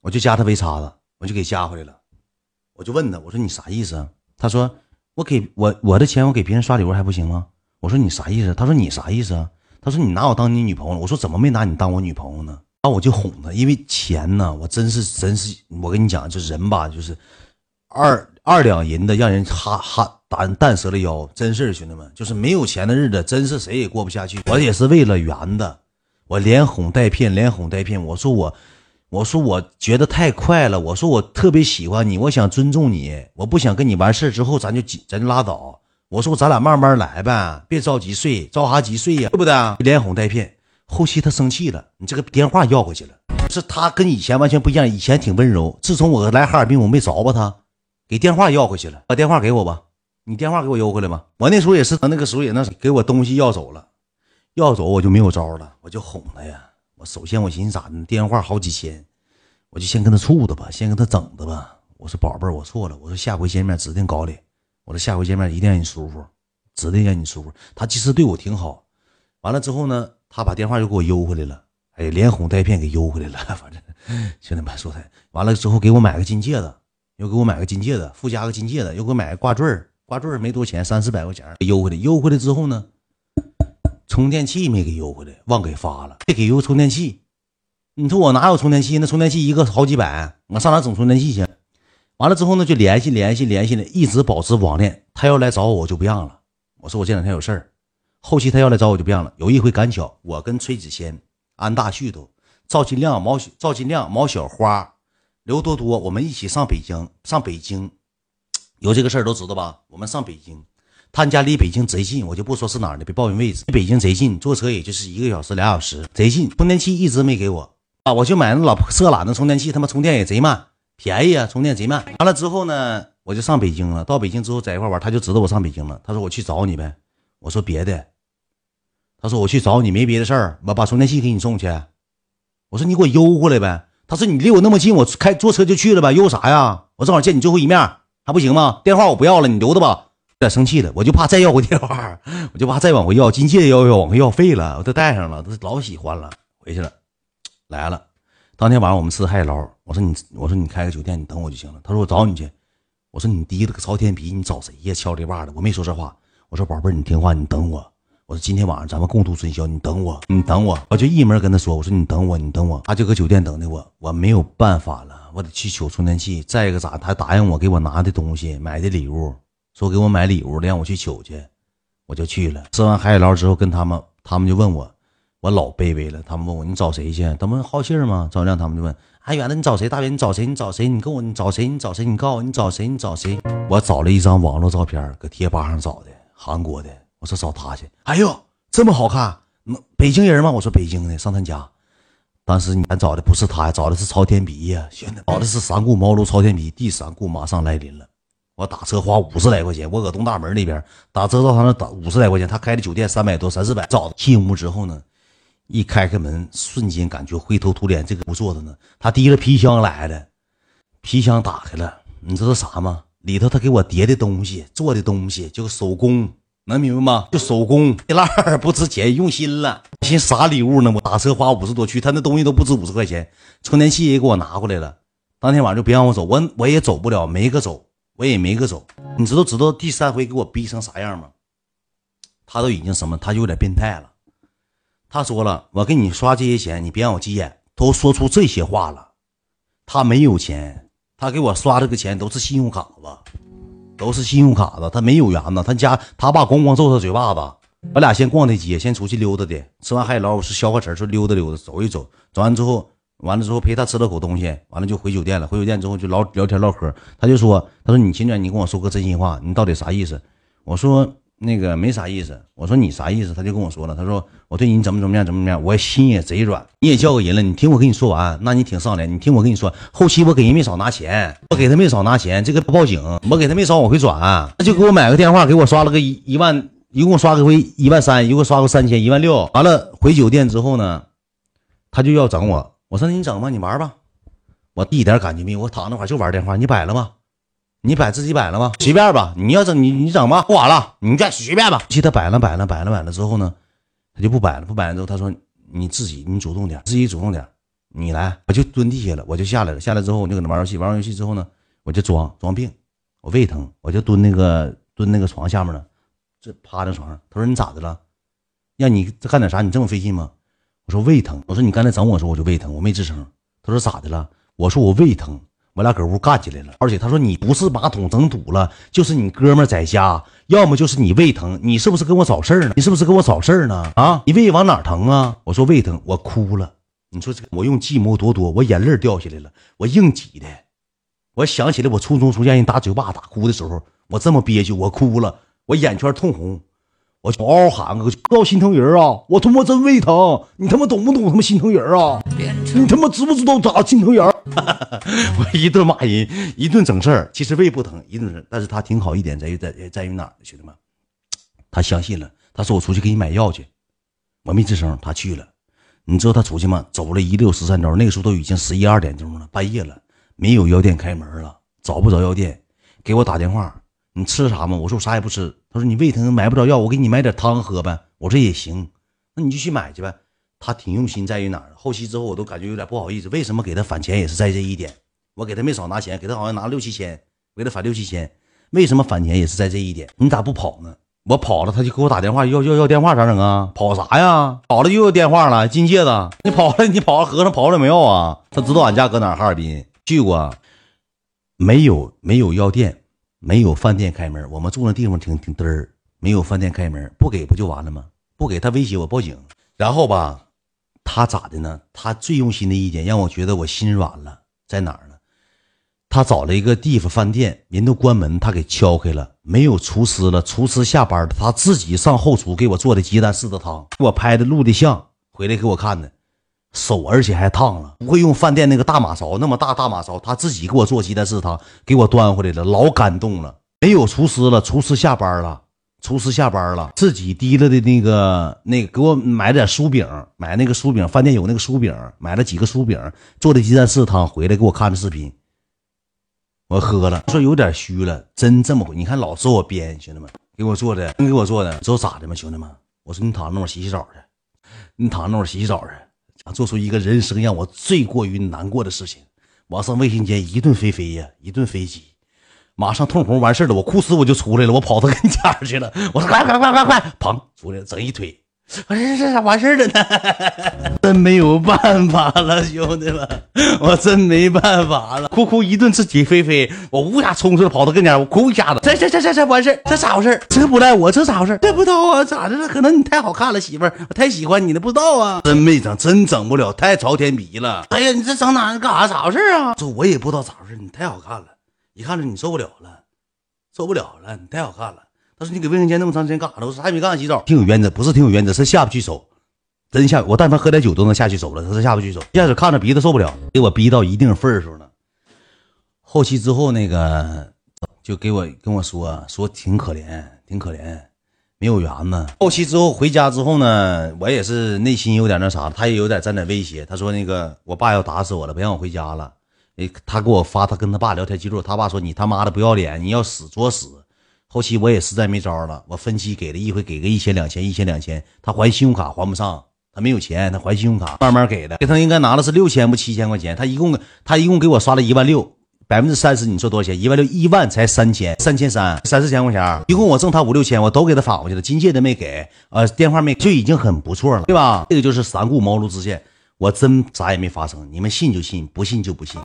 我就加他微叉子，我就给加回来了。我就问他，我说你啥意思？他说我给我我的钱我给别人刷礼物还不行吗？我说你啥意思？他说你啥意思啊？他说你拿我当你女朋友了？我说怎么没拿你当我女朋友呢？然后我就哄他，因为钱呢，我真是真是，我跟你讲，这人吧，就是二二两银子让人哈哈蛋蛋折了腰，真是兄弟们，就是没有钱的日子，真是谁也过不下去。我也是为了圆的，我连哄带骗，连哄带骗。我说我，我说我觉得太快了，我说我特别喜欢你，我想尊重你，我不想跟你完事之后咱就咱就拉倒。我说咱俩慢慢来呗，别着急睡，着啥急睡呀，对不对？连哄带骗。后期他生气了，你这个电话要回去了。是他跟以前完全不一样，以前挺温柔。自从我来哈尔滨，我没着吧他，给电话要回去了。把电话给我吧，你电话给我邮回来吧。我那时候也是，他那个时候也那给我东西要走了，要走我就没有招了，我就哄他呀。我首先我寻思咋的，电话好几千，我就先跟他处的吧，先跟他整的吧。我说宝贝儿，我错了，我说下回见面指定搞你，我说下回见面一定让你舒服，指定让你舒服。他其实对我挺好，完了之后呢。他把电话又给我邮回来了，哎，连哄带骗给邮回来了。反正兄弟们说他完了之后，给我买个金戒指，又给我买个金戒指，附加个金戒指，又给我买个挂坠挂坠没多钱，三四百块钱，邮回来。邮回来之后呢，充电器没给邮回来，忘给发了，没给邮充电器。你说我哪有充电器？那充电器一个好几百，我上哪整充电器去？完了之后呢，就联系联系联系的，一直保持网恋。他要来找我，我就不让了。我说我这两天有事儿。后期他要来找我就不让了。有一回赶巧，我跟崔子谦、安大旭都、赵金亮、毛赵金亮、毛小花、刘多多，我们一起上北京。上北京有这个事儿都知道吧？我们上北京，他家离北京贼近，我就不说是哪儿的，别抱怨位置。离北京贼近，坐车也就是一个小时、俩小时，贼近。充电器一直没给我啊，我就买那老破色懒的充电器，他妈充电也贼慢，便宜啊，充电贼慢。完了之后呢，我就上北京了。到北京之后在一块玩，他就知道我上北京了。他说我去找你呗。我说别的。他说：“我去找你没别的事儿，我把充电器给你送去。”我说：“你给我邮过来呗。”他说：“你离我那么近，我开坐车就去了呗，邮啥呀？我正好见你最后一面，还不行吗？电话我不要了，你留着吧。”有点生气了，我就怕再要回电话，我就怕再往回要，金戒要要往回要废了，我都带上了，都老喜欢了。回去了，来了。当天晚上我们吃海底捞，我说你，我说你开个酒店，你等我就行了。他说我找你去。我说你低了个朝天鼻，你找谁呀？敲里把的，我没说这话。我说宝贝儿，你听话，你等我。我说今天晚上咱们共度春宵，你等我，你等我，我就一门跟他说，我说你等我，你等我，他就搁酒店等的我，我没有办法了，我得去取充电器。再一个咋，他答应我给我拿的东西，买的礼物，说给我买礼物，让我去取去，我就去了。吃完海底捞之后，跟他们，他们就问我，我老卑微了。他们问我你找谁去？他们好信吗？张亮他们就问，阿远的你找谁？大远你找谁？你找谁？你跟我你找谁？你找谁？你告诉我你找谁？你找谁？我找了一张网络照片，搁贴吧上找的，韩国的。我说找他去，哎呦，这么好看，北京人吗？我说北京的，上他家。当时你找的不是他，找的是朝天鼻呀，兄弟，找的是三顾茅庐朝天鼻。第三顾马上来临了，我打车花五十来块钱，我搁东大门那边打车到他那打五十来块钱，他开的酒店三百多三四百。找进屋之后呢，一开开门，瞬间感觉灰头土脸，这个不坐着呢，他提了皮箱来了，皮箱打开了，你知道啥吗？里头他给我叠的东西，做的东西就手工。能明白吗？就手工一烂儿不值钱，用心了。寻啥礼物呢？我打车花五十多去，他那东西都不值五十块钱。充电器也给我拿过来了。当天晚上就别让我走，我我也走不了，没个走，我也没个走。你知道知道第三回给我逼成啥样吗？他都已经什么？他就有点变态了。他说了，我给你刷这些钱，你别让我急眼。都说出这些话了，他没有钱，他给我刷这个钱都是信用卡子。都是信用卡子，他没有缘呢。他家他爸咣咣揍他嘴巴子。我俩先逛的街，先出去溜达的。吃完海底捞，我是消个食说溜达溜达，走一走。走完之后，完了之后陪他吃了口东西，完了就回酒店了。回酒店之后就聊聊天唠嗑。他就说：“他说你秦远，你跟我说个真心话，你到底啥意思？”我说。那个没啥意思，我说你啥意思？他就跟我说了，他说我对你怎么怎么样，怎么怎么样，我心也贼软。你也叫个人了，你听我跟你说完，那你挺上脸。你听我跟你说，后期我给人没少拿钱，我给他没少拿钱，这个不报警，我给他没少往回转，他就给我买个电话，给我刷了个一一万，一共刷个回一万三，一共刷个三千，一万六。完了回酒店之后呢，他就要整我，我说你整吧，你玩吧，我一点感觉没有，我躺那块就玩电话，你摆了吗？你摆自己摆了吗？随便吧，你要整你你整吧，不管了，你再随便吧。记他摆了摆了摆了摆了之后呢，他就不摆了，不摆了之后他说你自己你主动点，自己主动点。你来，我就蹲地下了，我就下来了。下来之后，我就搁那玩游戏，玩完游戏之后呢，我就装装病，我胃疼，我就蹲那个蹲那个床下面了，这趴在床上。他说你咋的了？让你干点啥？你这么费劲吗？我说胃疼。我说你刚才整我时候我就胃疼，我没吱声。他说咋的了？我说我胃疼。我俩搁屋干起来了。而且他说你不是马桶整堵了，就是你哥们在家，要么就是你胃疼。你是不是跟我找事儿呢？你是不是跟我找事儿呢？啊，你胃往哪疼啊？我说胃疼，我哭了。你说这，我用计谋多多，我眼泪掉下来了，我硬挤的。我想起来我初中出现人打嘴巴打哭的时候，我这么憋屈，我哭了，我眼圈通红，我嗷嗷喊个，要心疼人啊！我他妈真胃疼，你他妈懂不懂他妈心疼人啊？你他妈知不知道咋心疼人？我一顿骂人，一顿整事儿。其实胃不疼，一顿整，但是他挺好一点，在于在在于哪儿？兄弟们，他相信了，他说我出去给你买药去，我没吱声，他去了。你知道他出去吗？走了一溜十三招，那个时候都已经十一二点钟了，半夜了，没有药店开门了，找不着药店，给我打电话，你吃啥吗？我说我啥也不吃。他说你胃疼买不着药，我给你买点汤喝呗。我说也行，那你就去买去呗。他挺用心，在于哪儿？后期之后我都感觉有点不好意思，为什么给他返钱也是在这一点？我给他没少拿钱，给他好像拿六七千，我给他返六七千，为什么返钱也是在这一点？你咋不跑呢？我跑了，他就给我打电话要要要电话，咋整啊？跑啥呀？跑了又要电话了，金戒指，你跑了，你跑了，和尚跑了没有啊？他知道俺家搁哪？哈尔滨去过，没有没有药店，没有饭店开门。我们住那地方挺挺嘚儿，没有饭店开门，不给不就完了吗？不给他威胁我报警，然后吧，他咋的呢？他最用心的一点让我觉得我心软了，在哪儿呢？他找了一个地方饭店，人都关门，他给敲开了，没有厨师了，厨师下班了，他自己上后厨给我做的鸡蛋柿子汤，给我拍的录的像，回来给我看的，手而且还烫了，不会用饭店那个大马勺那么大大马勺，他自己给我做鸡蛋柿子汤，给我端回来了，老感动了。没有厨师了，厨师下班了，厨师下班了，自己提了的那个那个给我买点酥饼，买那个酥饼，饭店有那个酥饼，买了几个酥饼做的鸡蛋柿子汤，回来给我看的视频。我喝了，说有点虚了，真这么回？你看老说我编，兄弟们给我做的，真给我做的，知道咋的吗？兄弟们，我说你躺那会洗洗澡去，你躺那会洗洗澡去，做出一个人生让我最过于难过的事情，我上卫生间一顿飞飞呀，一顿飞机，马上通红完事了，我哭死我就出来了，我跑到跟前去了，我说快快快快快，砰出来整一腿。我这这咋完事了呢？真没有办法了，兄弟们，我真没办法了。哭哭一顿自己飞飞，我呜下冲出来跑到跟前，我哭一下子，这这这这这完事这咋回事这不赖我，这咋回事这不知道啊，咋的了？可能你太好看了，媳妇儿，我太喜欢你了，不知道啊。真没整，真整不了，太朝天鼻了。哎呀，你这整哪干啥？咋回事啊？这我也不知道咋回事你太好看了，一看着你受不了了，受不了了，你太好看了。他说：“你给卫生间那么长时间干啥了？我啥也没干，洗澡。挺有原则，不是挺有原则，是下不去手，真下。我但凡喝点酒都能下去手了，他是下不去手。一下去看着鼻子受不了，给我逼到一定份数了。后期之后那个就给我跟我说说挺可怜，挺可怜，没有缘嘛。后期之后回家之后呢，我也是内心有点那啥，他也有点沾点威胁。他说那个我爸要打死我了，不让我回家了。他给我发他跟他爸聊天记录，他爸说你他妈的不要脸，你要死作死。”后期我也实在没招了，我分期给了一回，给个一千两千，一千两千，他还信用卡还不上，他没有钱，他还信用卡，慢慢给的，给他应该拿的是六千不七千块钱，他一共他一共给我刷了一万六，百分之三十，你说多少钱？一万六，一万才三千，三千三，三四千块钱，一共我挣他五六千，我都给他返过去了，金戒指没给，呃，电话没，就已经很不错了，对吧？这个就是三顾茅庐之见，我真啥也没发生，你们信就信，不信就不信。